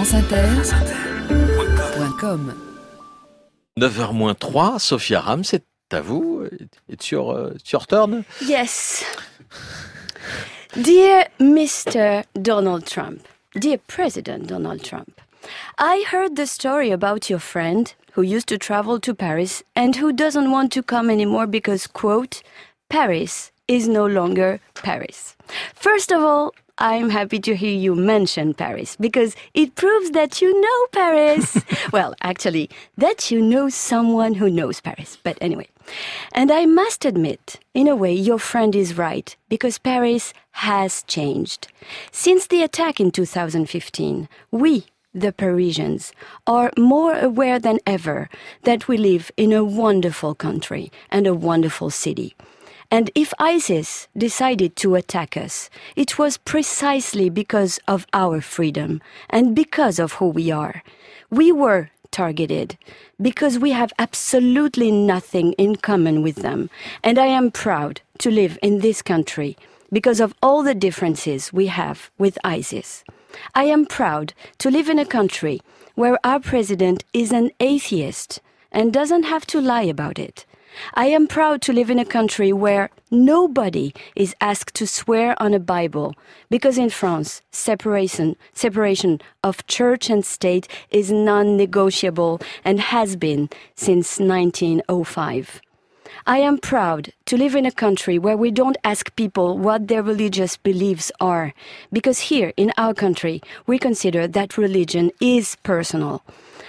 franceinter.com 9h-3, Sophia Ram, c'est à vous. It's your, uh, it's your turn. Yes. Dear Mr. Donald Trump, dear President Donald Trump, I heard the story about your friend who used to travel to Paris and who doesn't want to come anymore because, quote, Paris is no longer Paris. First of all, I'm happy to hear you mention Paris because it proves that you know Paris. well, actually, that you know someone who knows Paris. But anyway. And I must admit, in a way, your friend is right because Paris has changed. Since the attack in 2015, we, the Parisians, are more aware than ever that we live in a wonderful country and a wonderful city. And if ISIS decided to attack us, it was precisely because of our freedom and because of who we are. We were targeted because we have absolutely nothing in common with them. And I am proud to live in this country because of all the differences we have with ISIS. I am proud to live in a country where our president is an atheist and doesn't have to lie about it. I am proud to live in a country where nobody is asked to swear on a Bible because in France, separation, separation of church and state is non-negotiable and has been since 1905. I am proud to live in a country where we don't ask people what their religious beliefs are, because here in our country we consider that religion is personal.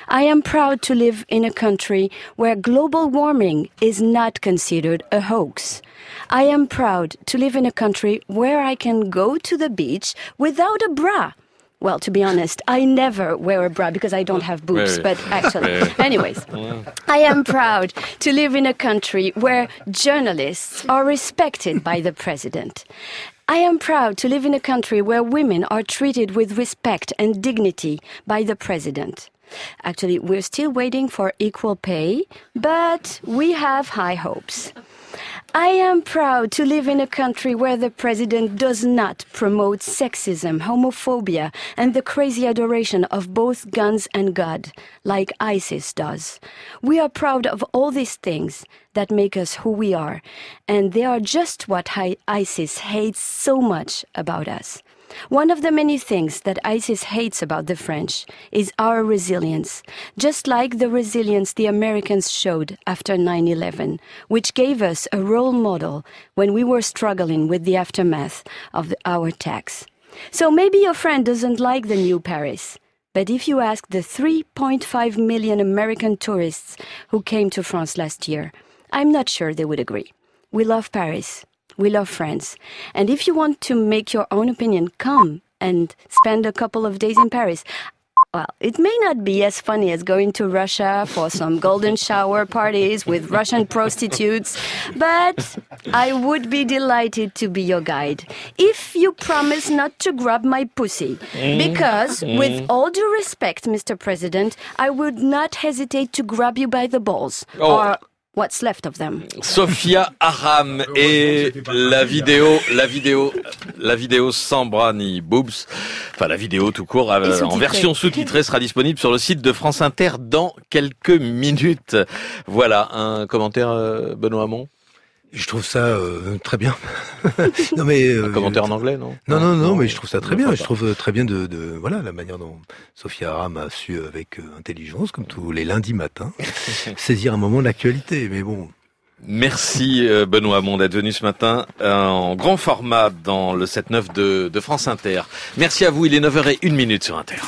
I am proud to live in a country where global warming is not considered a hoax. I am proud to live in a country where I can go to the beach without a bra. Well, to be honest, I never wear a bra because I don't have boobs, but actually, anyways, I am proud to live in a country where journalists are respected by the president. I am proud to live in a country where women are treated with respect and dignity by the president. Actually, we're still waiting for equal pay, but we have high hopes. I am proud to live in a country where the president does not promote sexism, homophobia, and the crazy adoration of both guns and God, like ISIS does. We are proud of all these things that make us who we are, and they are just what ISIS hates so much about us. One of the many things that ISIS hates about the French is our resilience, just like the resilience the Americans showed after 9 11, which gave us a role model when we were struggling with the aftermath of the, our attacks. So maybe your friend doesn't like the new Paris. But if you ask the 3.5 million American tourists who came to France last year, I'm not sure they would agree. We love Paris. We love France. And if you want to make your own opinion, come and spend a couple of days in Paris. Well, it may not be as funny as going to Russia for some golden shower parties with Russian prostitutes, but I would be delighted to be your guide if you promise not to grab my pussy. Mm. Because, mm. with all due respect, Mr. President, I would not hesitate to grab you by the balls. Oh. Or what's left of them? Sophia Aram et la vidéo, la vidéo, la vidéo sans bras ni boobs, enfin la vidéo tout court euh, en version sous-titrée sera disponible sur le site de France Inter dans quelques minutes. Voilà un commentaire euh, Benoît Hamon, Je trouve ça euh, très bien. non mais euh, un commentaire en anglais non? Non, non, non, mais je trouve ça très bien. Je trouve euh, très bien de, de voilà la manière dont Sophia Aram a su euh, avec euh, intelligence, comme tous les lundis matins, saisir un moment l'actualité. Mais bon, Merci Benoît Hamon d'être venu ce matin en grand format dans le 7-9 de, de France Inter. Merci à vous, il est 9h01 minute sur Inter.